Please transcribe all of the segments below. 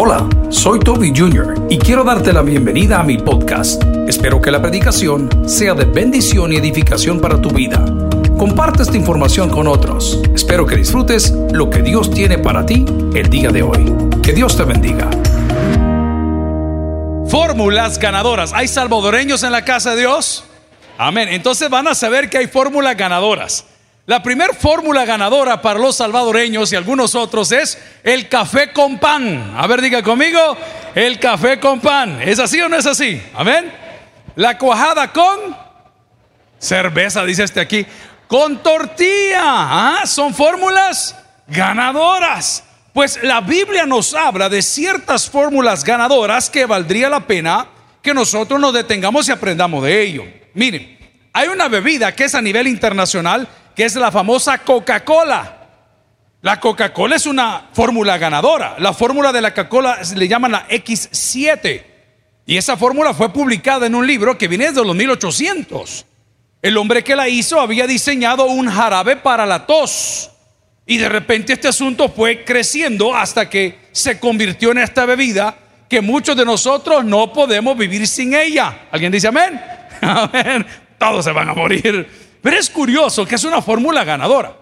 Hola, soy Toby Jr. y quiero darte la bienvenida a mi podcast. Espero que la predicación sea de bendición y edificación para tu vida. Comparte esta información con otros. Espero que disfrutes lo que Dios tiene para ti el día de hoy. Que Dios te bendiga. Fórmulas ganadoras. ¿Hay salvadoreños en la casa de Dios? Amén. Entonces van a saber que hay fórmulas ganadoras. La primera fórmula ganadora para los salvadoreños y algunos otros es el café con pan. A ver, diga conmigo, el café con pan. ¿Es así o no es así? Amén. La cuajada con cerveza, dice este aquí, con tortilla. ¿Ah? Son fórmulas ganadoras. Pues la Biblia nos habla de ciertas fórmulas ganadoras que valdría la pena que nosotros nos detengamos y aprendamos de ello. Miren, hay una bebida que es a nivel internacional que es la famosa Coca-Cola. La Coca-Cola es una fórmula ganadora. La fórmula de la Coca-Cola le llaman la X7. Y esa fórmula fue publicada en un libro que viene desde los 1800. El hombre que la hizo había diseñado un jarabe para la tos. Y de repente este asunto fue creciendo hasta que se convirtió en esta bebida que muchos de nosotros no podemos vivir sin ella. ¿Alguien dice amén? Amén. Todos se van a morir. Pero es curioso que es una fórmula ganadora.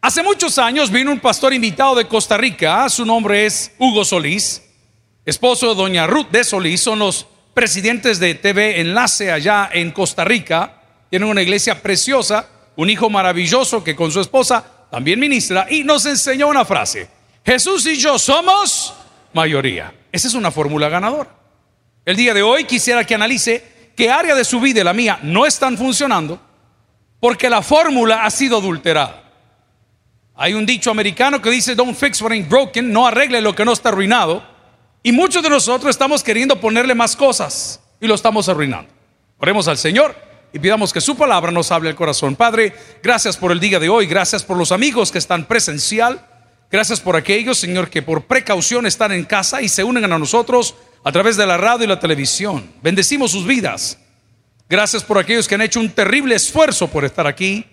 Hace muchos años vino un pastor invitado de Costa Rica, su nombre es Hugo Solís, esposo de doña Ruth de Solís, son los presidentes de TV Enlace allá en Costa Rica, tienen una iglesia preciosa, un hijo maravilloso que con su esposa también ministra y nos enseñó una frase, Jesús y yo somos mayoría. Esa es una fórmula ganadora. El día de hoy quisiera que analice qué área de su vida y la mía no están funcionando porque la fórmula ha sido adulterada. Hay un dicho americano que dice, don't fix what ain't broken, no arregle lo que no está arruinado. Y muchos de nosotros estamos queriendo ponerle más cosas y lo estamos arruinando. Oremos al Señor y pidamos que su palabra nos hable al corazón. Padre, gracias por el día de hoy, gracias por los amigos que están presencial, gracias por aquellos, Señor, que por precaución están en casa y se unen a nosotros a través de la radio y la televisión. Bendecimos sus vidas. Gracias por aquellos que han hecho un terrible esfuerzo por estar aquí.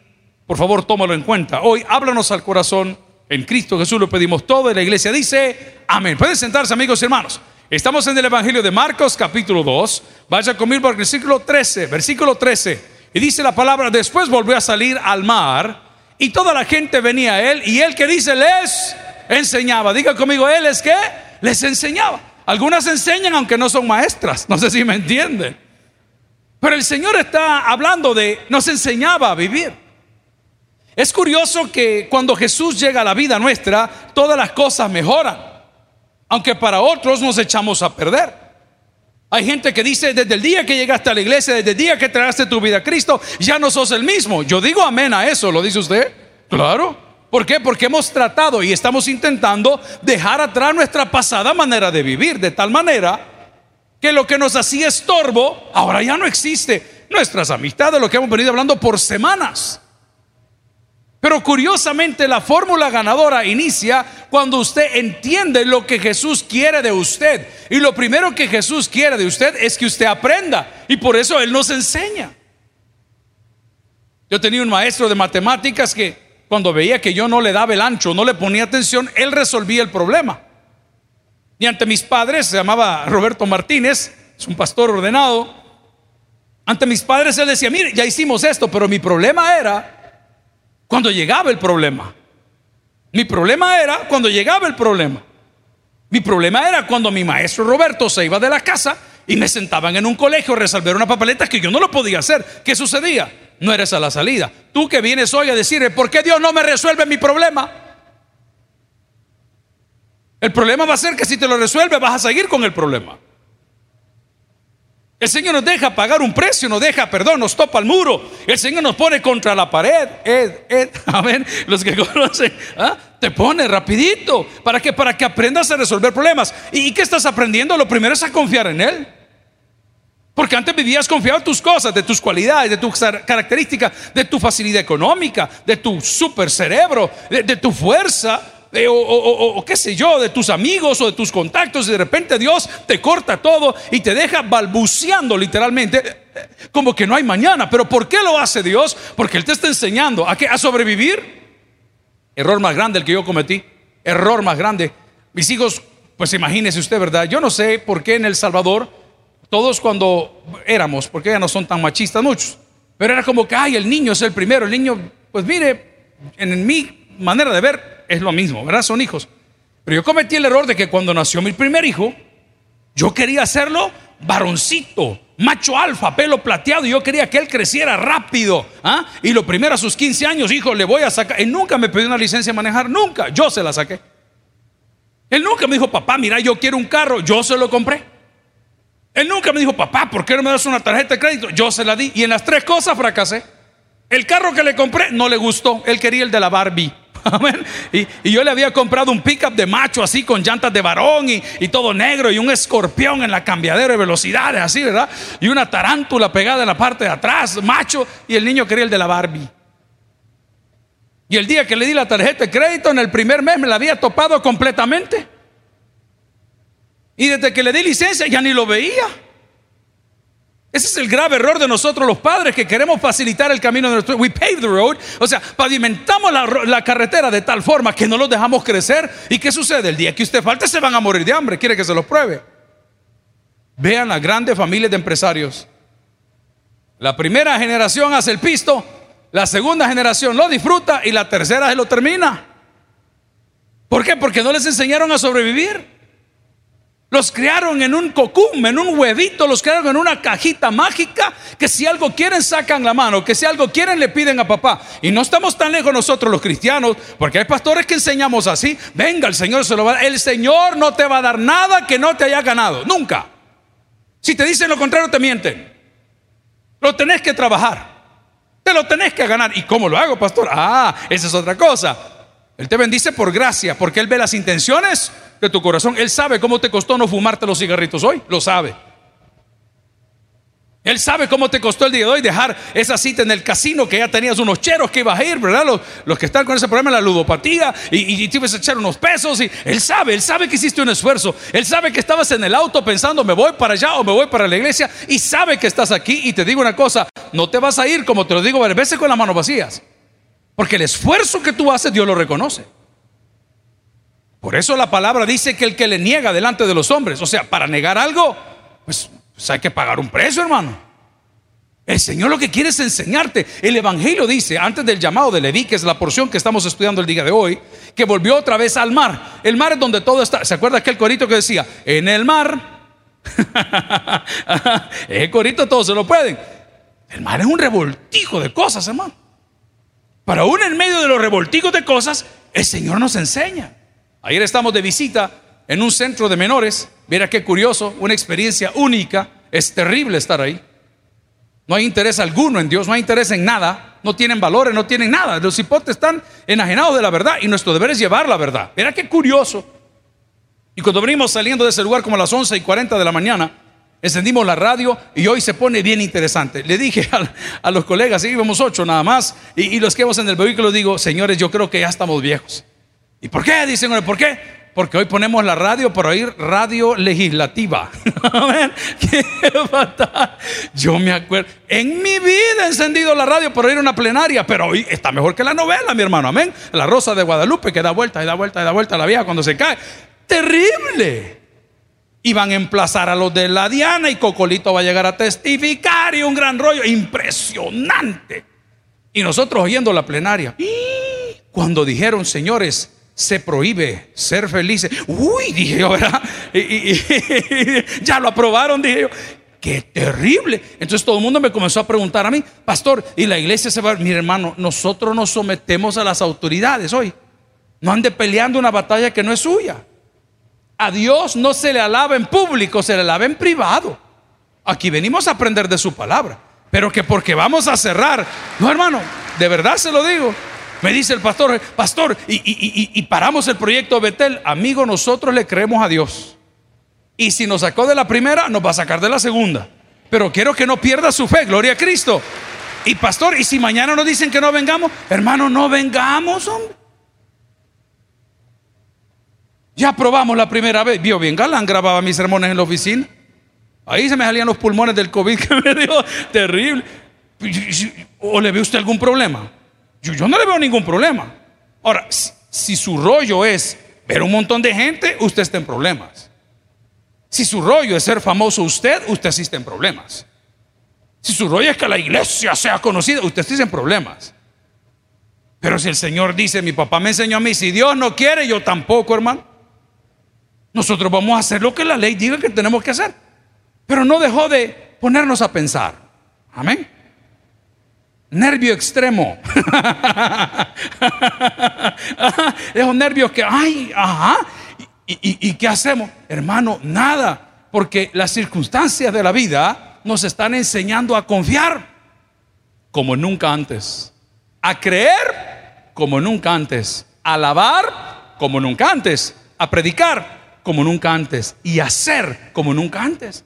Por favor, tómalo en cuenta. Hoy háblanos al corazón. En Cristo Jesús lo pedimos todo y la iglesia dice, amén. Pueden sentarse amigos y hermanos. Estamos en el Evangelio de Marcos capítulo 2. Vaya conmigo al versículo 13, versículo 13. Y dice la palabra, después volvió a salir al mar y toda la gente venía a él y él que dice, les enseñaba. Diga conmigo, él es que les enseñaba. Algunas enseñan aunque no son maestras. No sé si me entienden. Pero el Señor está hablando de, nos enseñaba a vivir. Es curioso que cuando Jesús llega a la vida nuestra, todas las cosas mejoran, aunque para otros nos echamos a perder. Hay gente que dice, desde el día que llegaste a la iglesia, desde el día que traste tu vida a Cristo, ya no sos el mismo. Yo digo amén a eso, ¿lo dice usted? Claro. ¿Por qué? Porque hemos tratado y estamos intentando dejar atrás nuestra pasada manera de vivir, de tal manera que lo que nos hacía estorbo ahora ya no existe. Nuestras amistades, lo que hemos venido hablando por semanas. Pero curiosamente la fórmula ganadora inicia cuando usted entiende lo que Jesús quiere de usted. Y lo primero que Jesús quiere de usted es que usted aprenda. Y por eso Él nos enseña. Yo tenía un maestro de matemáticas que cuando veía que yo no le daba el ancho, no le ponía atención, Él resolvía el problema. Y ante mis padres, se llamaba Roberto Martínez, es un pastor ordenado. Ante mis padres él decía, mire, ya hicimos esto, pero mi problema era cuando llegaba el problema. Mi problema era cuando llegaba el problema. Mi problema era cuando mi maestro Roberto se iba de la casa y me sentaban en un colegio a resolver una papeleta que yo no lo podía hacer. ¿Qué sucedía? No eres a la salida. Tú que vienes hoy a decirle, ¿por qué Dios no me resuelve mi problema? El problema va a ser que si te lo resuelve vas a seguir con el problema. El Señor nos deja pagar un precio, nos deja, perdón, nos topa el muro. El Señor nos pone contra la pared. Ed, ed, amén. Los que conocen, ¿ah? te pone rapidito. ¿Para que Para que aprendas a resolver problemas. ¿Y qué estás aprendiendo? Lo primero es a confiar en Él. Porque antes vivías confiado en tus cosas, de tus cualidades, de tus características, de tu facilidad económica, de tu super cerebro, de tu fuerza o, qué sé yo, de tus amigos o de tus contactos, y de repente Dios te corta todo y te deja balbuceando literalmente, como que no hay mañana. Pero ¿por qué lo hace Dios? Porque Él te está enseñando a, qué? a sobrevivir. Error más grande el que yo cometí, error más grande. Mis hijos pues imagínese usted, ¿verdad? Yo no sé por qué en El Salvador, todos cuando éramos, porque ya no son tan machistas muchos, pero era como que, ay, el niño es el primero, el niño, pues mire, en mi manera de ver es lo mismo, ¿verdad? Son hijos. Pero yo cometí el error de que cuando nació mi primer hijo, yo quería hacerlo varoncito, macho alfa, pelo plateado, y yo quería que él creciera rápido. ¿ah? Y lo primero a sus 15 años, hijo, le voy a sacar. Él nunca me pidió una licencia de manejar, nunca. Yo se la saqué. Él nunca me dijo, papá, mira, yo quiero un carro, yo se lo compré. Él nunca me dijo, papá, ¿por qué no me das una tarjeta de crédito? Yo se la di. Y en las tres cosas fracasé. El carro que le compré no le gustó. Él quería el de la Barbie. Y, yo le había comprado un pickup de macho así con llantas de varón y, todo negro y un escorpión en la cambiadera de velocidades así, ¿verdad? Y una tarántula pegada en la parte de atrás, macho, y el niño quería el de la Barbie. Y el día que le di la tarjeta de crédito, en el primer mes me la había topado completamente. Y desde que le di licencia ya ni lo veía. Ese es el grave error de nosotros los padres que queremos facilitar el camino de nuestro. We pave the road, o sea, pavimentamos la, carretera de tal forma que no los dejamos crecer. ¿Y qué sucede? El día que usted falte se van a morir de hambre. ¿Quiere que se los pruebe? Vean la grande familia de empresarios. La primera generación hace el pisto, la segunda generación lo disfruta y la tercera se lo termina. ¿Por qué? Porque no les enseñaron a sobrevivir. Los crearon en un cocum, en un huevito, los crearon en una cajita mágica que si algo quieren sacan la mano, que si algo quieren le piden a papá. Y no estamos tan lejos nosotros los cristianos, porque hay pastores que enseñamos así, venga, el Señor se lo va a. El Señor no te va a dar nada que no te haya ganado, nunca. Si te dicen lo contrario, te mienten. Lo tenés que trabajar. Te lo tenés que ganar. ¿Y cómo lo hago, pastor? Ah, esa es otra cosa. Él te bendice por gracia, porque Él ve las intenciones de tu corazón. Él sabe cómo te costó no fumarte los cigarritos hoy, lo sabe. Él sabe cómo te costó el día de hoy dejar esa cita en el casino que ya tenías unos cheros que ibas a ir, ¿verdad? Los, que están con ese problema de la ludopatía y, y, te ibas a echar unos pesos. Y él sabe, él sabe que hiciste un esfuerzo. Él sabe que estabas en el auto pensando, me voy para allá o me voy para la iglesia. Y sabe que estás aquí. Y te digo una cosa, no te vas a ir como te lo digo varias veces con las manos vacías. Porque el esfuerzo que tú haces, Dios lo reconoce. Por eso la palabra dice que el que le niega delante de los hombres, o sea, para negar algo, pues, pues, hay que pagar un precio, hermano. El Señor lo que quiere es enseñarte. El Evangelio dice, antes del llamado de Leví, que es la porción que estamos estudiando el día de hoy, que volvió otra vez al mar. El mar es donde todo está. ¿Se acuerda aquel corito que decía, en el mar? el corito todos se lo pueden. El mar es un revoltijo de cosas, hermano. Para aún en medio de los revoltigos de cosas, el Señor nos enseña. Ayer estamos de visita en un centro de menores. Mira qué curioso, una experiencia única. Es terrible estar ahí. No hay interés alguno en Dios, no hay interés en nada. No tienen valores, no tienen nada. Los hipotes están enajenados de la verdad y nuestro deber es llevar la verdad. Mira qué curioso. Y cuando venimos saliendo de ese lugar como a las 11 y 40 de la mañana, encendimos la radio y hoy se pone bien interesante. Le dije a, los colegas, íbamos ocho nada más, y, los que vamos en el vehículo digo, señores, yo creo que ya estamos viejos. ¿Y por qué? Dicen, ¿por qué? Porque hoy ponemos la radio para oír radio legislativa. ¿Qué Yo me acuerdo, en mi vida he encendido la radio para oír una plenaria, pero hoy está mejor que la novela, mi hermano. Amén. La Rosa de Guadalupe que da vuelta y da vuelta y da vuelta a la vieja cuando se cae. Terrible. Y van a emplazar a los de la Diana y Cocolito va a llegar a testificar y un gran rollo impresionante. Y nosotros oyendo la plenaria. Cuando dijeron, señores, se prohíbe ser felices. Uy, dije yo, ¿verdad? Ya lo aprobaron, dije yo. Qué terrible. Entonces todo el mundo me comenzó a preguntar a mí, pastor, y la iglesia se va. Mi hermano, nosotros nos sometemos a las autoridades hoy. No ande peleando una batalla que no es suya. A Dios no se le alaba en público, se le alaba en privado. Aquí venimos a aprender de su palabra. Pero que porque vamos a cerrar. No, hermano, de verdad se lo digo. Me dice el pastor, pastor, y, paramos el proyecto Betel. Amigo, nosotros le creemos a Dios. Y si nos sacó de la primera, nos va a sacar de la segunda. Pero quiero que no pierda su fe, gloria a Cristo. Y pastor, y si mañana nos dicen que no vengamos, hermano, no vengamos, hombre. Ya probamos la primera vez. Vio bien, Galán grababa mis sermones en la oficina. Ahí se me salían los pulmones del COVID que me dio terrible. ¿O le ve usted algún problema? Yo, no le veo ningún problema. Ahora, si, su rollo es ver un montón de gente, usted está en problemas. Si su rollo es ser famoso usted, usted existe en problemas. Si su rollo es que la iglesia sea conocida, usted existe en problemas. Pero si el Señor dice, mi papá me enseñó a mí, si Dios no quiere, yo tampoco, hermano. Nosotros vamos a hacer lo que la ley diga que tenemos que hacer. Pero no dejó de ponernos a pensar. Amén. Nervio extremo. Esos nervios que, ay, ajá. ¿Y, ¿Y, qué hacemos? Hermano, nada. Porque las circunstancias de la vida nos están enseñando a confiar como nunca antes. A creer como nunca antes. A alabar como nunca antes. A predicar como nunca antes. Y hacer como nunca antes.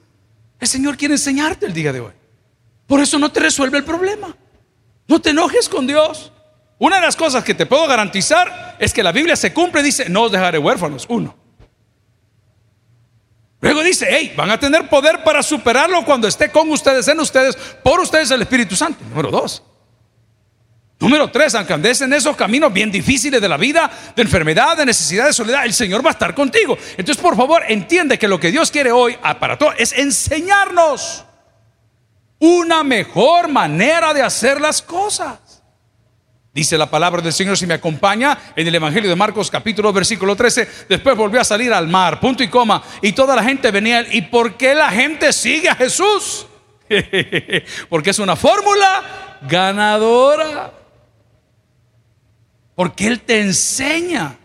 El Señor quiere enseñarte el día de hoy. Por eso no te resuelve el problema. No te enojes con Dios. Una de las cosas que te puedo garantizar es que la Biblia se cumple, dice, no os dejaré huérfanos. Uno. Luego dice, hey, van a tener poder para superarlo cuando esté con ustedes, en ustedes, por ustedes el Espíritu Santo. Número dos. Número tres, aunque andes en esos caminos bien difíciles de la vida, de enfermedad, de necesidad, de soledad, el Señor va a estar contigo. Entonces, por favor, entiende que lo que Dios quiere hoy para todos es enseñarnos una mejor manera de hacer las cosas. Dice la palabra del Señor si me acompaña en el Evangelio de Marcos capítulo versículo 13. Después volvió a salir al mar, punto y coma. Y toda la gente venía. ¿Y por qué la gente sigue a Jesús? Porque es una fórmula ganadora. Porque Él te enseña.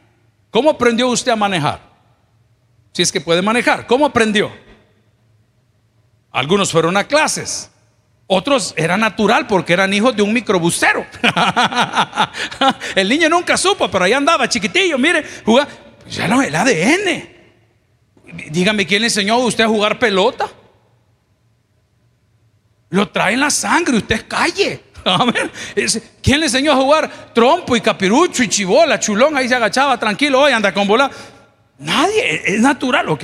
¿Cómo aprendió usted a manejar? Si es que puede manejar. ¿Cómo aprendió? Algunos fueron a clases. Otros era natural porque eran hijos de un microbusero. el niño nunca supo, pero ahí andaba chiquitillo, mire, jugaba. Ya no, el ADN. Dígame, ¿quién le enseñó a usted a jugar pelota? Lo trae en la sangre, usted calle. ¿Quién le enseñó a jugar trompo y capirucho y chibola, chulón? Ahí se agachaba tranquilo, hoy anda con bola. Nadie, es natural, ok.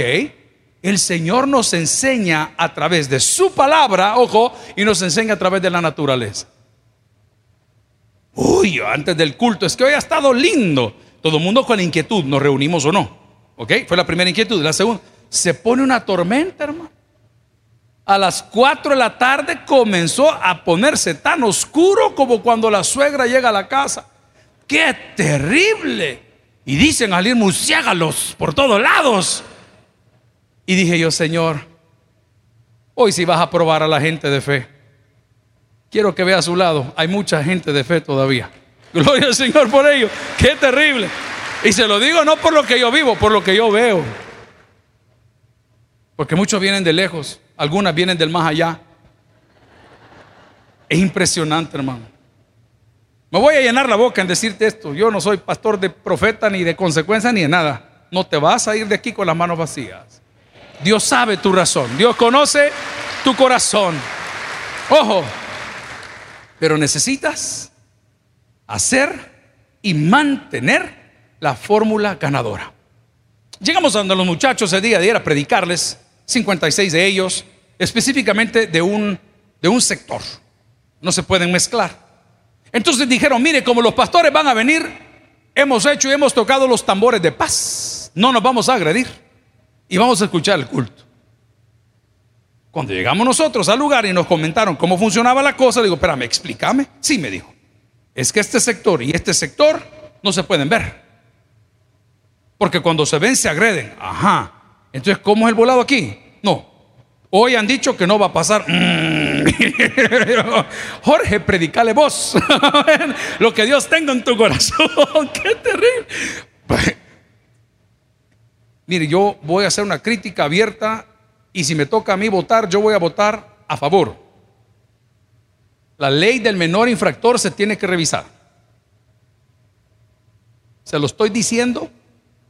El Señor nos enseña a través de su palabra, ojo, y nos enseña a través de la naturaleza. Uy, antes del culto, es que hoy ha estado lindo. Todo el mundo con la inquietud, ¿nos reunimos o no? ¿Ok? Fue la primera inquietud. La segunda, se pone una tormenta, hermano. A las 4 de la tarde comenzó a ponerse tan oscuro como cuando la suegra llega a la casa. ¡Qué terrible! Y dicen al ir murciélagos por todos lados. Y dije yo, Señor, hoy si vas a probar a la gente de fe. Quiero que vea a su lado, hay mucha gente de fe todavía. Gloria al Señor por ello. Qué terrible. Y se lo digo no por lo que yo vivo, por lo que yo veo. Porque muchos vienen de lejos, algunas vienen del más allá. Es impresionante, hermano. Me voy a llenar la boca en decirte esto. Yo no soy pastor de profeta ni de consecuencia ni de nada. No te vas a ir de aquí con las manos vacías. Dios sabe tu razón. Dios conoce tu corazón. Ojo, pero necesitas hacer y mantener la fórmula ganadora. Llegamos a donde los muchachos el día de ayer a predicarles, 56 de ellos, específicamente de un, de un sector. No se pueden mezclar. Entonces dijeron, mire, como los pastores van a venir, hemos hecho y hemos tocado los tambores de paz. No nos vamos a agredir y vamos a escuchar el culto. Cuando llegamos nosotros al lugar y nos comentaron cómo funcionaba la cosa, digo, espérame, explícame. Sí, me dijo. Es que este sector y este sector no se pueden ver. Porque cuando se ven se agreden. Ajá. Entonces, ¿cómo es el volado aquí? No. Hoy han dicho que no va a pasar. Mm. Jorge, predicale vos. Lo que Dios tenga en tu corazón. Qué terrible. Mire, yo voy a hacer una crítica abierta y si me toca a mí votar, yo voy a votar a favor. La ley del menor infractor se tiene que revisar. Se lo estoy diciendo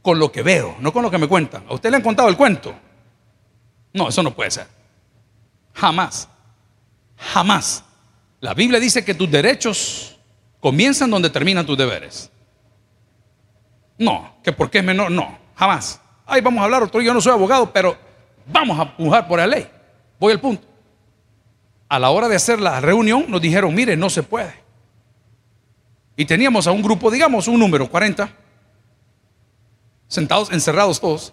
con lo que veo, no con lo que me cuentan. ¿A usted le han contado el cuento? No, eso no puede ser. Jamás. Jamás. La Biblia dice que tus derechos comienzan donde terminan tus deberes. No, que porque es menor, no, jamás. Ahí vamos a hablar otro. Yo no soy abogado, pero vamos a pujar por la ley. Voy al punto. A la hora de hacer la reunión nos dijeron, mire, no se puede. Y teníamos a un grupo, digamos un número, 40. sentados, encerrados todos.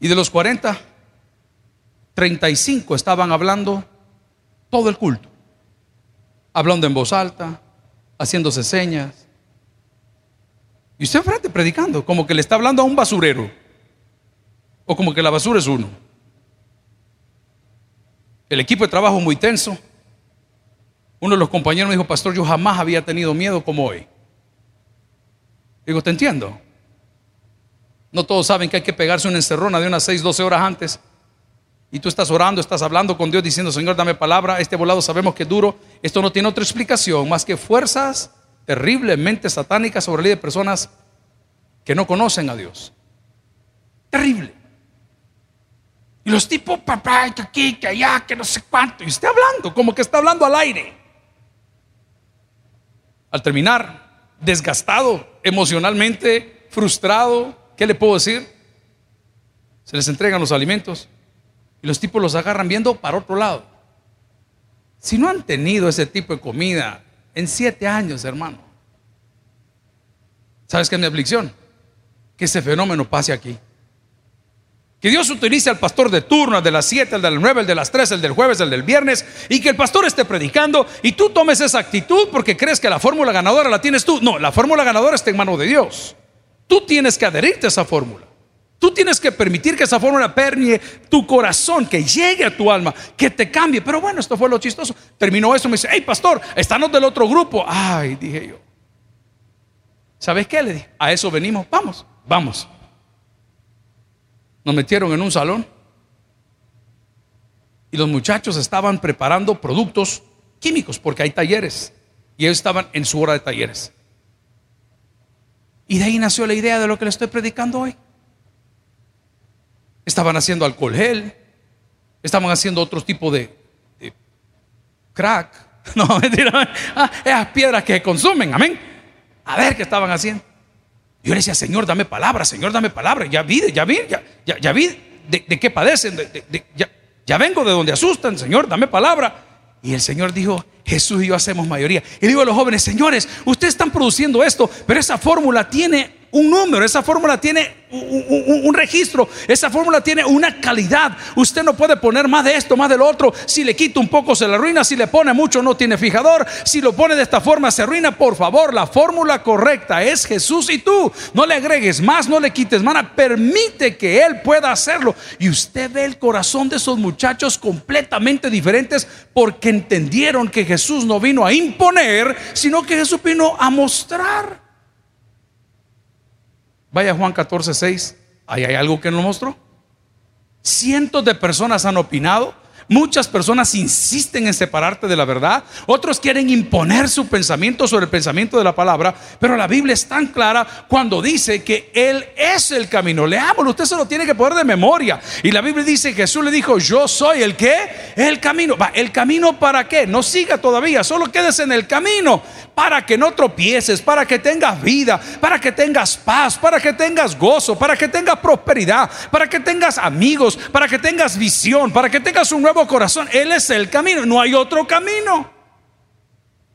Y de los 40, 35 estaban hablando todo el culto. Hablando en voz alta, haciéndose señas. Y usted frente predicando, como que le está hablando a un basurero. O como que la basura es uno. El equipo de trabajo muy tenso. Uno de los compañeros me dijo, pastor, yo jamás había tenido miedo como hoy. Digo, te entiendo. No todos saben que hay que pegarse una encerrona de unas 6, 12 horas antes. Y tú estás orando, estás hablando con Dios diciendo, Señor, dame palabra. Este volado sabemos que es duro. Esto no tiene otra explicación más que fuerzas terriblemente satánicas sobre la vida de personas que no conocen a Dios. Terrible. Y los tipos, papá, que aquí, que allá, que no sé cuánto. Y está hablando, como que está hablando al aire. Al terminar, desgastado emocionalmente, frustrado, ¿qué le puedo decir? Se les entregan los alimentos y los tipos los agarran viendo para otro lado. Si no han tenido ese tipo de comida en siete años, hermano, ¿sabes qué es mi aflicción? Que ese fenómeno pase aquí. Que Dios utilice al pastor de turno, el de las 7, el de las 9, el de las 3, el del jueves, el del viernes, y que el pastor esté predicando y tú tomes esa actitud porque crees que la fórmula ganadora la tienes tú. No, la fórmula ganadora está en mano de Dios. Tú tienes que adherirte a esa fórmula. Tú tienes que permitir que esa fórmula pernie tu corazón, que llegue a tu alma, que te cambie. Pero bueno, esto fue lo chistoso. Terminó eso, me dice, hey pastor, estamos del otro grupo. Ay, dije yo. ¿Sabes qué? Le dije, a eso venimos, vamos, vamos. Nos metieron en un salón y los muchachos estaban preparando productos químicos porque hay talleres y ellos estaban en su hora de talleres. Y de ahí nació la idea de lo que le estoy predicando hoy. Estaban haciendo alcohol gel, estaban haciendo otro tipo de, crack. No, mentira, ah, esas piedras que consumen, amén. A ver qué estaban haciendo. Yo le decía, Señor, dame palabra, Señor, dame palabra. Ya vi, ya vi, ya, ya, vi de, qué padecen. ya vengo de donde asustan, Señor, dame palabra. Y el Señor dijo, Jesús y yo hacemos mayoría. Y digo a los jóvenes, señores, ustedes están produciendo esto, pero esa fórmula tiene un número, esa fórmula tiene un, registro, esa fórmula tiene una calidad. Usted no puede poner más de esto, más del otro. Si le quita un poco se le arruina, si le pone mucho no tiene fijador, si lo pone de esta forma se arruina. Por favor, la fórmula correcta es Jesús y tú. No le agregues más, no le quites más, permite que Él pueda hacerlo. Y usted ve el corazón de esos muchachos completamente diferentes porque entendieron que Jesús no vino a imponer, sino que Jesús vino a mostrar. Vaya Juan 14, 6. Ahí hay algo que nos mostró. Cientos de personas han opinado Muchas personas insisten en separarte de la verdad, otros quieren imponer su pensamiento sobre el pensamiento de la palabra, pero la Biblia es tan clara cuando dice que Él es el camino. Leámoslo, usted se lo tiene que poner de memoria. Y la Biblia dice, Jesús le dijo, yo soy el que, el camino. Va, ¿el camino para qué? No siga todavía, solo quedes en el camino para que no tropieces, para que tengas vida, para que tengas paz, para que tengas gozo, para que tengas prosperidad, para que tengas amigos, para que tengas visión, para que tengas un nuevo corazón. Él es el camino, no hay otro camino.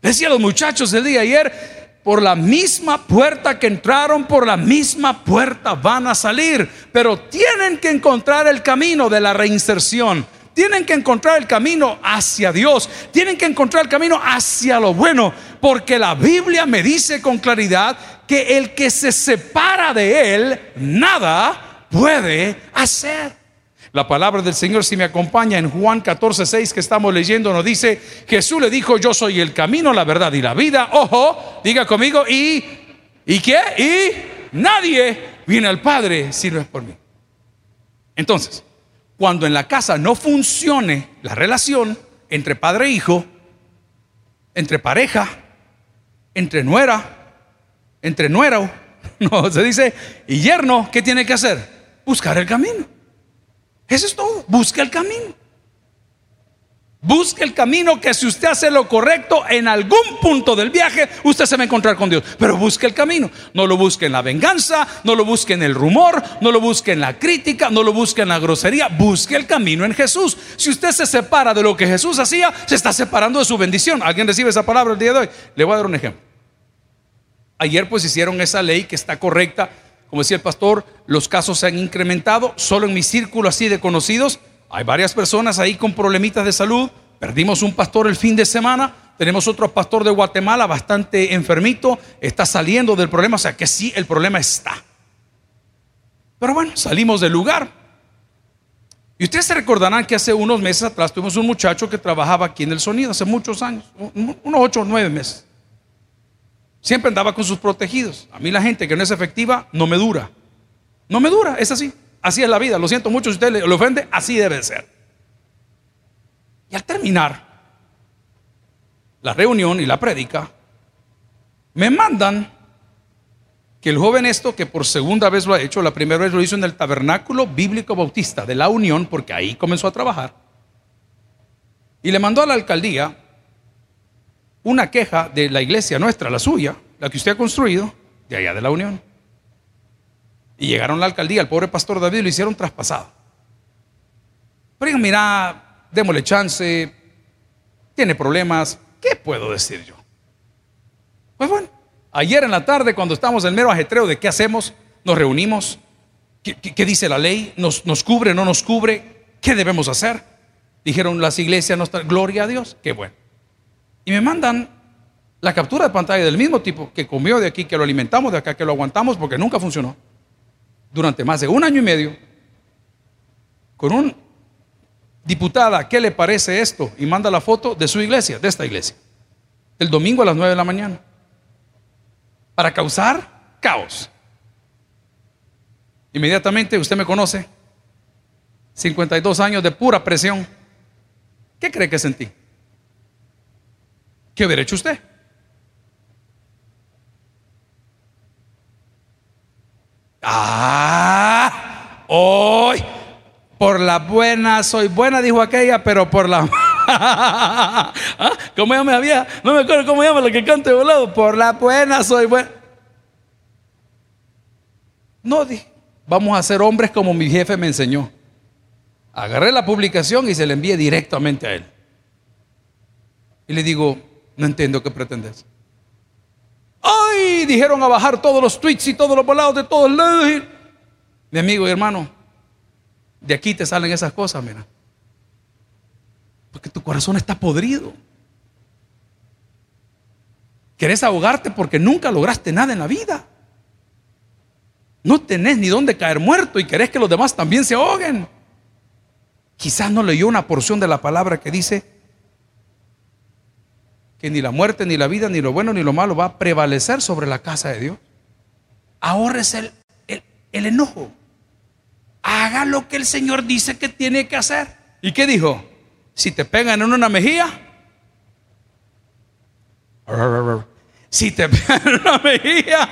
Decía los muchachos del día ayer, por la misma puerta que entraron, por la misma puerta van a salir, pero tienen que encontrar el camino de la reinserción. Tienen que encontrar el camino hacia Dios. Tienen que encontrar el camino hacia lo bueno. Porque la Biblia me dice con claridad que el que se separa de Él, nada puede hacer. La palabra del Señor, si me acompaña en Juan 14, 6 que estamos leyendo, nos dice, Jesús le dijo, yo soy el camino, la verdad y la vida. Ojo, diga conmigo, ¿y, ¿y qué? Y nadie viene al Padre si no es por mí. Entonces, cuando en la casa no funcione la relación entre padre e hijo, entre pareja, entre nuera, entre nuero, no, se dice, y yerno, ¿qué tiene que hacer? Buscar el camino. Eso es todo. Busque el camino. Busque el camino que si usted hace lo correcto en algún punto del viaje, usted se va a encontrar con Dios. Pero busque el camino. No lo busque en la venganza, no lo busque en el rumor, no lo busque en la crítica, no lo busque en la grosería. Busque el camino en Jesús. Si usted se separa de lo que Jesús hacía, se está separando de su bendición. ¿Alguien recibe esa palabra el día de hoy? Le voy a dar un ejemplo. Ayer pues hicieron esa ley que está correcta. Como decía el pastor, los casos se han incrementado. Solo en mi círculo así de conocidos hay varias personas ahí con problemitas de salud. Perdimos un pastor el fin de semana. Tenemos otro pastor de Guatemala bastante enfermito. Está saliendo del problema. O sea que sí, el problema está. Pero bueno, salimos del lugar. Y ustedes se recordarán que hace unos meses atrás tuvimos un muchacho que trabajaba aquí en el sonido, hace muchos años, unos ocho o nueve meses. Siempre andaba con sus protegidos. A mí la gente que no es efectiva no me dura. No me dura, es así. Así es la vida. Lo siento mucho si usted le, ofende, así debe ser. Y al terminar la reunión y la prédica, me mandan que el joven esto, que por segunda vez lo ha hecho, la primera vez lo hizo en el tabernáculo bíblico bautista de la Unión, porque ahí comenzó a trabajar, y le mandó a la alcaldía una queja de la iglesia nuestra, la suya, la que usted ha construido, de allá de la Unión. Y llegaron a la alcaldía, el pobre pastor David lo hicieron traspasado. Pero digan, mira, démosle chance, tiene problemas, ¿qué puedo decir yo? Pues bueno, ayer en la tarde, cuando estábamos en el mero ajetreo de qué hacemos, nos reunimos, ¿qué, dice la ley? ¿Nos, ¿Nos cubre, no nos cubre? ¿Qué debemos hacer? Dijeron las iglesias, gloria a Dios, qué bueno. Y me mandan la captura de pantalla del mismo tipo que comió de aquí, que lo alimentamos de acá, que lo aguantamos porque nunca funcionó. Durante más de un año y medio, con un diputada, ¿qué le parece esto? Y manda la foto de su iglesia, de esta iglesia, el domingo a las 9 de la mañana, para causar caos. Inmediatamente usted me conoce, 52 años de pura presión. ¿Qué cree que sentí? ¿Qué hubiera hecho usted? Ah, hoy, por la buena soy buena, dijo aquella, pero por la... ¿Ah? ¿Cómo llama la vieja? No me acuerdo cómo llama la que canta de volado. Por la buena soy buena. No, dije, vamos a ser hombres como mi jefe me enseñó. Agarré la publicación y se la envié directamente a él. Y le digo, no entiendo qué pretendes. ¡Ay! Dijeron a bajar todos los tweets y todos los volados de todos lados. Mi amigo y hermano, de aquí te salen esas cosas, mira. Porque tu corazón está podrido. Querés ahogarte porque nunca lograste nada en la vida. No tenés ni dónde caer muerto y querés que los demás también se ahoguen. Quizás no leyó una porción de la palabra que dice, que ni la muerte, ni la vida, ni lo bueno, ni lo malo va a prevalecer sobre la casa de Dios. Ahorres el, el, enojo. Haga lo que el Señor dice que tiene que hacer. ¿Y qué dijo? Si te pegan en una mejilla, si te pegan en una mejilla,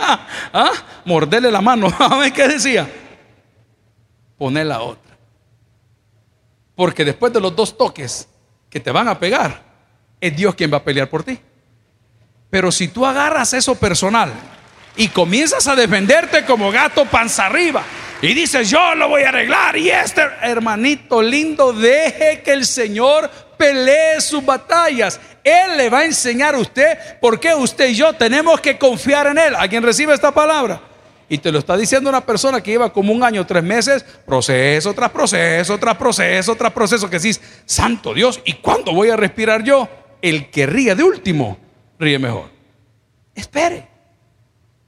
¿ah? mordele la mano. A ver qué decía. Poné la otra. Porque después de los dos toques que te van a pegar, es Dios quien va a pelear por ti. Pero si tú agarras eso personal y comienzas a defenderte como gato panza arriba y dices, yo lo voy a arreglar y este hermanito lindo, deje que el Señor pelee sus batallas. Él le va a enseñar a usted por qué usted y yo tenemos que confiar en Él. ¿Alguien recibe esta palabra? Y te lo está diciendo una persona que lleva como un año, tres meses, proceso tras proceso, tras proceso, tras proceso, que decís, Santo Dios, ¿y cuándo voy a respirar yo? El que ríe de último, ríe mejor. Espere.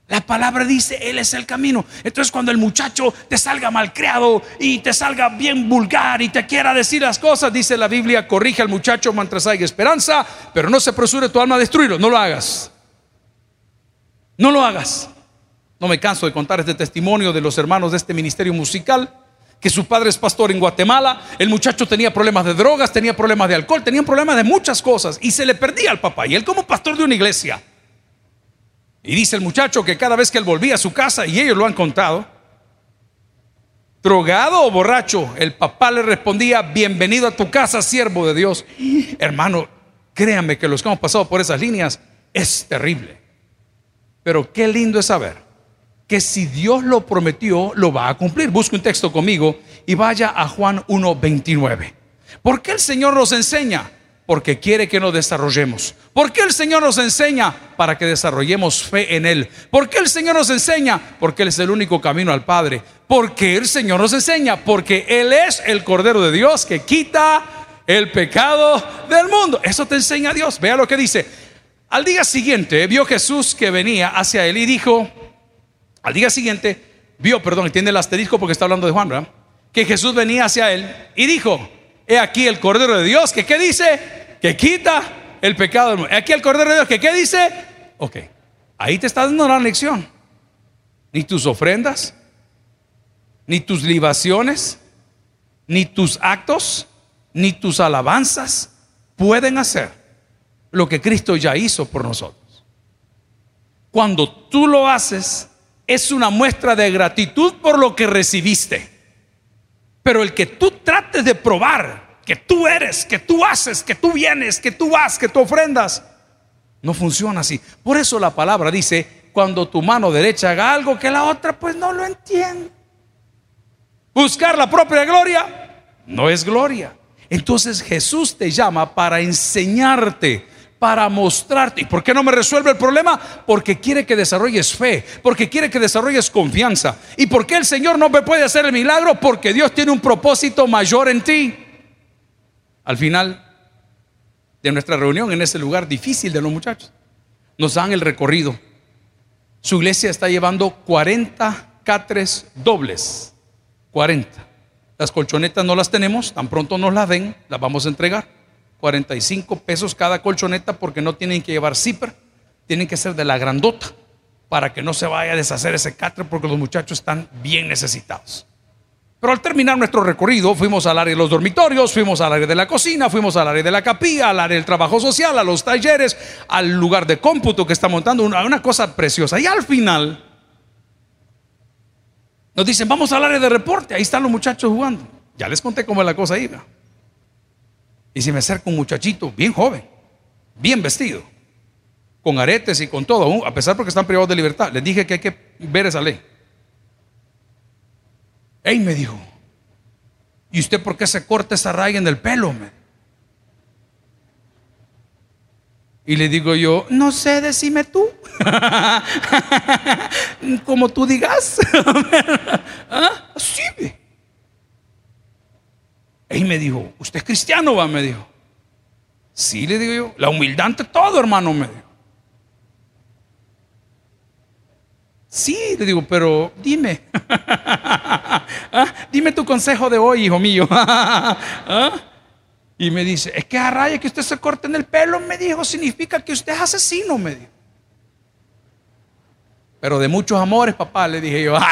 La palabra dice, Él es el camino. Entonces cuando el muchacho te salga mal creado y te salga bien vulgar y te quiera decir las cosas, dice la Biblia, corrige al muchacho mientras haya esperanza, pero no se apresure tu alma a destruirlo. No lo hagas. No lo hagas. No me canso de contar este testimonio de los hermanos de este ministerio musical que su padre es pastor en Guatemala, el muchacho tenía problemas de drogas, tenía problemas de alcohol, tenía problemas de muchas cosas y se le perdía al papá. Y él como pastor de una iglesia. Y dice el muchacho que cada vez que él volvía a su casa, y ellos lo han contado, drogado o borracho, el papá le respondía, bienvenido a tu casa, siervo de Dios. Hermano, créanme que los que hemos pasado por esas líneas es terrible. Pero qué lindo es saber que si Dios lo prometió, lo va a cumplir. Busque un texto conmigo y vaya a Juan 1.29. ¿Por qué el Señor nos enseña? Porque quiere que nos desarrollemos. ¿Por qué el Señor nos enseña? Para que desarrollemos fe en Él. ¿Por qué el Señor nos enseña? Porque Él es el único camino al Padre. Porque el Señor nos enseña. Porque Él es el Cordero de Dios que quita el pecado del mundo. Eso te enseña Dios. Vea lo que dice. Al día siguiente vio Jesús que venía hacia Él y dijo, al día siguiente vio, perdón, entiende el asterisco porque está hablando de Juan, ¿verdad? Que Jesús venía hacia Él y dijo, he aquí el Cordero de Dios, que qué dice? Que quita el pecado. He aquí el Cordero de Dios, que qué dice? Ok, ahí te está dando la lección. Ni tus ofrendas, ni tus libaciones, ni tus actos, ni tus alabanzas pueden hacer lo que Cristo ya hizo por nosotros. Cuando tú lo haces, es una muestra de gratitud por lo que recibiste. Pero el que tú trates de probar que tú eres, que tú haces, que tú vienes, que tú vas, que tú ofrendas. No funciona así. Por eso la palabra dice, cuando tu mano derecha haga algo que la otra pues no lo entiende. Buscar la propia gloria no es gloria. Entonces Jesús te llama para enseñarte, para mostrarte. ¿Y por qué no me resuelve el problema? Porque quiere que desarrolles fe, porque quiere que desarrolles confianza. ¿Y por qué el Señor no me puede hacer el milagro? Porque Dios tiene un propósito mayor en ti. Al final de nuestra reunión en ese lugar difícil de los muchachos, nos dan el recorrido. Su iglesia está llevando 40 catres dobles. 40. Las colchonetas no las tenemos, tan pronto nos las den, las vamos a entregar. 45 pesos cada colchoneta porque no tienen que llevar zipper, tienen que ser de la grandota para que no se vaya a deshacer ese catre porque los muchachos están bien necesitados. Pero al terminar nuestro recorrido, fuimos al área de los dormitorios, fuimos al área de la cocina, fuimos al área de la capilla, al área del trabajo social, a los talleres, al lugar de cómputo que está montando, una, cosa preciosa. Y al final, nos dicen, vamos al área de reporte, ahí están los muchachos jugando. Ya les conté cómo es la cosa ahí. Y se me acerca un muchachito bien joven, bien vestido, con aretes y con todo, a pesar porque están privados de libertad. Les dije que hay que ver esa ley. Ey, me dijo, ¿y usted por qué se corta esa raya en el pelo? Y le digo yo, no sé, decime tú. Como tú digas. ¿Ah? Ey, me dijo, ¿usted es cristiano? Va? Me dijo. Sí, le digo yo. La humildad ante todo, hermano, me dijo. Sí, le digo, pero dime. ¿Ah? Dime tu consejo de hoy, hijo mío. ¿Ah? Y me dice, es que a raya que usted se corte en el pelo, me dijo, significa que usted es asesino, me dijo. Pero de muchos amores, papá, le dije yo.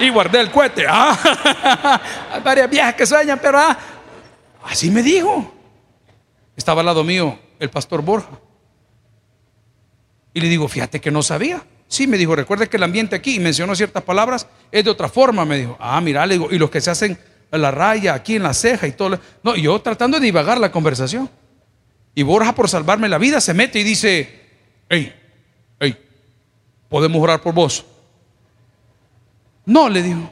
y guardé el cohete. Hay varias viejas que sueñan, pero ah, así me dijo. Estaba al lado mío el pastor Borja. Y le digo, fíjate que no sabía. Sí, me dijo, recuerde que el ambiente aquí, mencionó ciertas palabras, es de otra forma, me dijo. Ah, mira, le digo, y los que se hacen la raya, aquí en la ceja y todo. No, yo tratando de divagar la conversación. Y Borja, por salvarme la vida, se mete y dice, hey, hey, ¿podemos orar por vos? No, le dijo.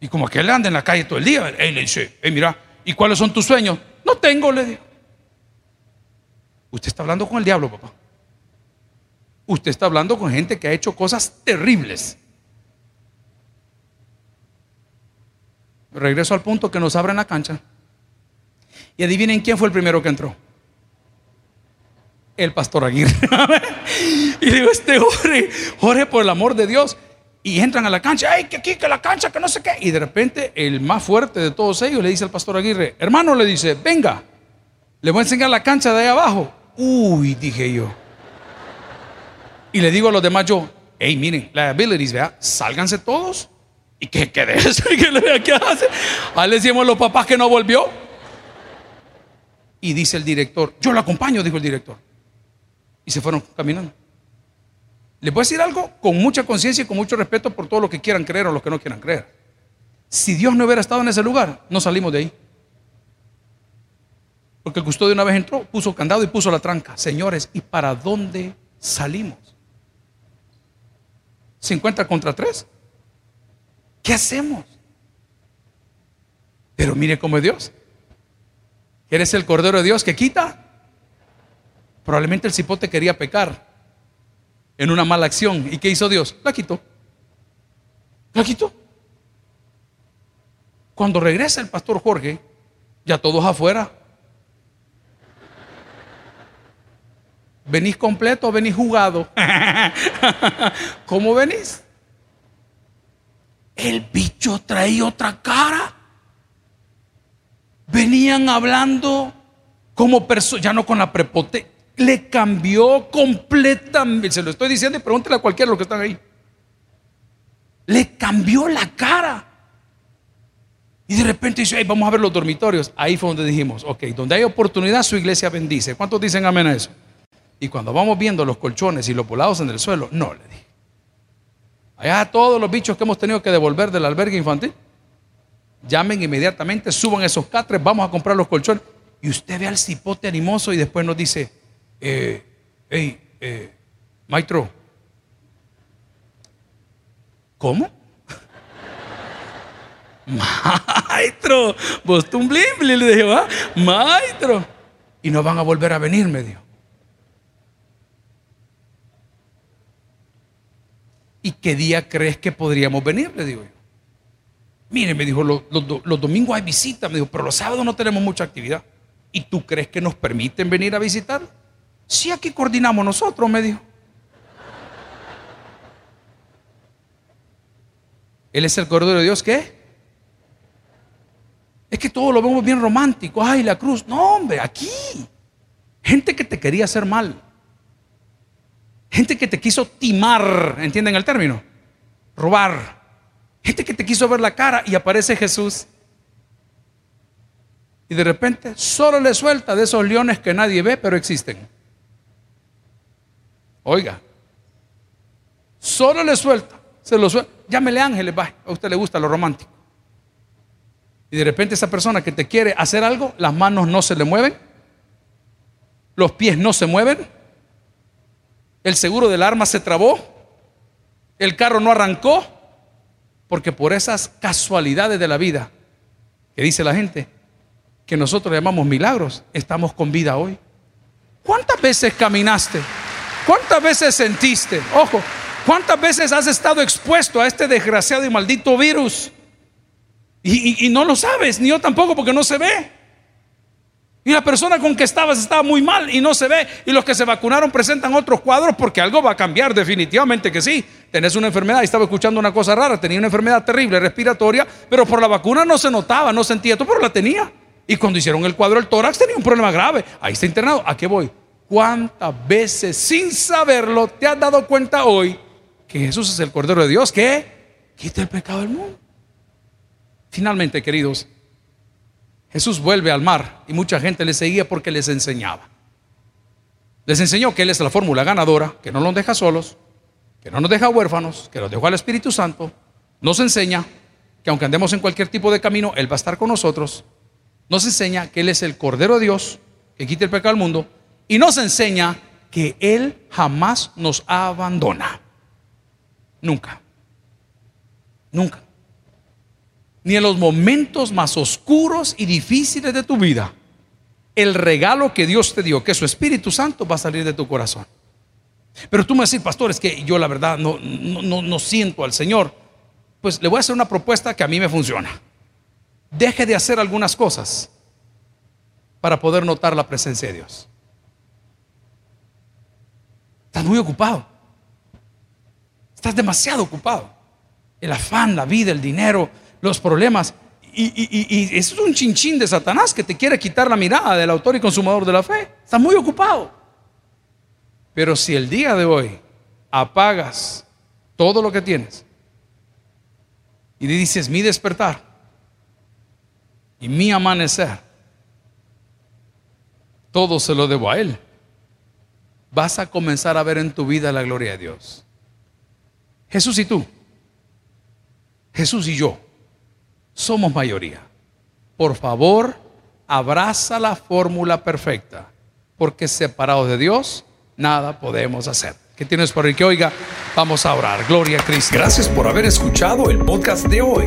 Y como que él anda en la calle todo el día, él le dice, mira, ¿y cuáles son tus sueños? No tengo, le dijo. Usted está hablando con el diablo, papá. Usted está hablando con gente que ha hecho cosas terribles. Regreso al punto que nos abre en la cancha. Y adivinen quién fue el primero que entró. El pastor Aguirre. y digo, este Jorge, Jorge, por el amor de Dios. Y entran a la cancha, ay, que aquí, que la cancha, que no sé qué. Y de repente, el más fuerte de todos ellos le dice al pastor Aguirre, hermano, le dice, venga, le voy a enseñar la cancha de ahí abajo. Uy, dije yo. Y le digo a los demás yo, hey, miren, liabilities, vea, sálganse todos. ¿Y qué quede eso? ¿Y qué, qué hace? A le decimos a los papás que no volvió. Y dice el director, yo lo acompaño, dijo el director. Y se fueron caminando. Les voy a decir algo con mucha conciencia y con mucho respeto por todo lo que quieran creer o lo que no quieran creer. Si Dios no hubiera estado en ese lugar, no salimos de ahí. Porque el custodio una vez entró, puso candado y puso la tranca. Señores, ¿y para dónde salimos? 50 contra 3. ¿Qué hacemos? Pero mire cómo es Dios. ¿Eres el Cordero de Dios que quita? Probablemente el cipote quería pecar en una mala acción. ¿Y qué hizo Dios? La quitó. La quitó. Cuando regresa el pastor Jorge, ya todos afuera. ¿Venís completo o venís jugado? ¿Cómo venís? El bicho traía otra cara. Venían hablando como personas, ya no con la prepotencia. Le cambió completamente. Se lo estoy diciendo y pregúntele a cualquiera de los que están ahí. Le cambió la cara. Y de repente dice, vamos a ver los dormitorios. Ahí fue donde dijimos, ok, donde hay oportunidad su iglesia bendice. ¿Cuántos dicen amén a eso? Y cuando vamos viendo los colchones y los polados en el suelo, no le dije. Allá todos los bichos que hemos tenido que devolver del albergue infantil, llamen inmediatamente, suban esos catres, vamos a comprar los colchones. Y usted ve al cipote animoso y después nos dice, eh, hey, eh, maestro, ¿cómo? maestro, vos le dije, ¿va? Maestro. Y no van a volver a venir, me dijo. ¿Y qué día crees que podríamos venir? Le digo yo. Mire, me dijo, los, domingos hay visita, me dijo, pero los sábados no tenemos mucha actividad. ¿Y tú crees que nos permiten venir a visitar? Sí, aquí coordinamos nosotros, me dijo. Él es el Cordero de Dios, ¿qué? Es que todo lo vemos bien romántico. Ay, la cruz. No, hombre, aquí. Gente que te quería hacer mal. Gente que te quiso timar, ¿entienden el término? Robar. Gente que te quiso ver la cara y aparece Jesús. Y de repente solo le suelta de esos leones que nadie ve, pero existen. Oiga, solo le suelta, se lo suelta. Llámele ángeles, va, a usted le gusta lo romántico. Y de repente esa persona que te quiere hacer algo, las manos no se le mueven, los pies no se mueven, el seguro del arma se trabó, el carro no arrancó, porque por esas casualidades de la vida, que dice la gente, que nosotros llamamos milagros, estamos con vida hoy. ¿Cuántas veces caminaste? ¿Cuántas veces sentiste? Ojo, ¿cuántas veces has estado expuesto a este desgraciado y maldito virus? Y, no lo sabes, ni yo tampoco, porque no se ve. Y la persona con que estabas estaba muy mal y no se ve. Y los que se vacunaron presentan otros cuadros porque algo va a cambiar, definitivamente que sí. Tenés una enfermedad, y estaba escuchando una cosa rara, tenía una enfermedad terrible respiratoria, pero por la vacuna no se notaba, no sentía esto, pero la tenía. Y cuando hicieron el cuadro del tórax tenía un problema grave. Ahí está internado. ¿A qué voy? ¿Cuántas veces sin saberlo te has dado cuenta hoy que Jesús es el Cordero de Dios que quita el pecado del mundo? Finalmente, queridos, Jesús vuelve al mar y mucha gente le seguía porque les enseñaba. Les enseñó que Él es la fórmula ganadora, que no nos deja solos, que no nos deja huérfanos, que nos dejó al Espíritu Santo. Nos enseña que aunque andemos en cualquier tipo de camino, Él va a estar con nosotros. Nos enseña que Él es el Cordero de Dios, que quita el pecado del mundo. Y nos enseña que Él jamás nos abandona. Nunca. Nunca ni en los momentos más oscuros y difíciles de tu vida, el regalo que Dios te dio, que su Espíritu Santo va a salir de tu corazón. Pero tú me decís, pastor, es que yo la verdad no, no, no siento al Señor. Pues le voy a hacer una propuesta que a mí me funciona. Deje de hacer algunas cosas para poder notar la presencia de Dios. Estás muy ocupado. Estás demasiado ocupado. El afán, la vida, el dinero, los problemas. Y, eso es un chinchín de Satanás que te quiere quitar la mirada del autor y consumador de la fe. Está muy ocupado. Pero si el día de hoy apagas todo lo que tienes y dices mi despertar y mi amanecer, todo se lo debo a Él, vas a comenzar a ver en tu vida la gloria de Dios. Jesús y tú, Jesús y yo somos mayoría. Por favor, abraza la fórmula perfecta, porque separados de Dios, nada podemos hacer. ¿Qué tienes por el que oiga? Vamos a orar. Gloria a Cristo. Gracias por haber escuchado el podcast de hoy.